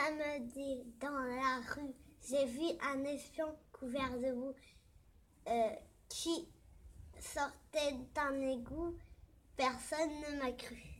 Samedi, dans la rue, j'ai vu un espion couvert de boue euh, qui sortait d'un égout. Personne ne m'a cru.